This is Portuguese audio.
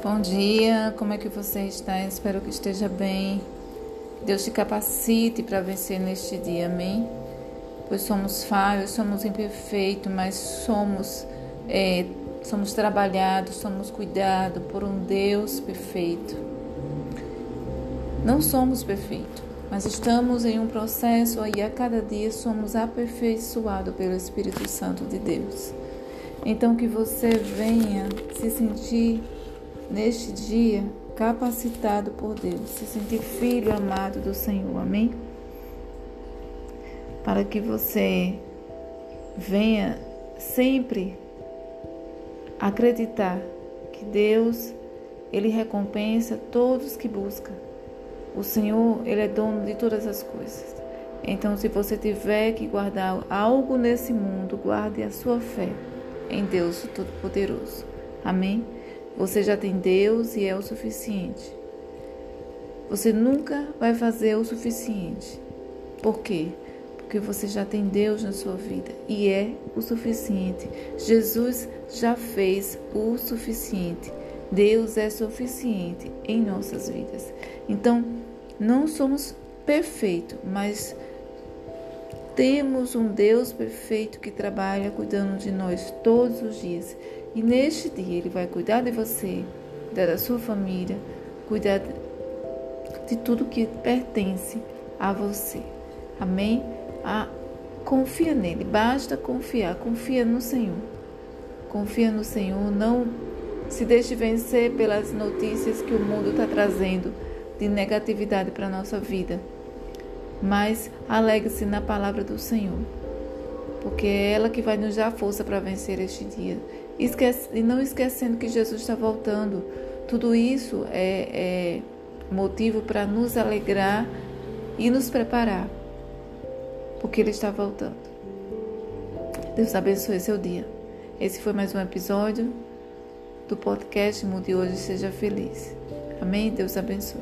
Bom dia, como é que você está? Espero que esteja bem. Deus te capacite para vencer neste dia, amém? Pois somos falhos, somos imperfeitos, mas somos, é, somos trabalhados, somos cuidados por um Deus perfeito. Não somos perfeitos, mas estamos em um processo e a cada dia somos aperfeiçoados pelo Espírito Santo de Deus. Então que você venha se sentir neste dia capacitado por Deus, se sentir filho amado do Senhor. Amém? Para que você venha sempre acreditar que Deus ele recompensa todos que buscam. O Senhor, ele é dono de todas as coisas. Então, se você tiver que guardar algo nesse mundo, guarde a sua fé em Deus Todo-Poderoso. Amém? Você já tem Deus e é o suficiente. Você nunca vai fazer o suficiente. Por quê? Porque você já tem Deus na sua vida e é o suficiente. Jesus já fez o suficiente. Deus é suficiente em nossas vidas. Então, não somos perfeitos, mas temos um Deus perfeito que trabalha cuidando de nós todos os dias. E neste dia Ele vai cuidar de você, cuidar da sua família, cuidar de tudo que pertence a você. Amém? Ah, confia nele, basta confiar, confia no Senhor. Confia no Senhor, não se deixe vencer pelas notícias que o mundo está trazendo de negatividade para a nossa vida mas alegre-se na palavra do Senhor, porque é ela que vai nos dar força para vencer este dia. Esquece, e não esquecendo que Jesus está voltando. Tudo isso é, é motivo para nos alegrar e nos preparar, porque Ele está voltando. Deus abençoe seu dia. Esse foi mais um episódio do podcast Mude Hoje Seja Feliz. Amém? Deus abençoe.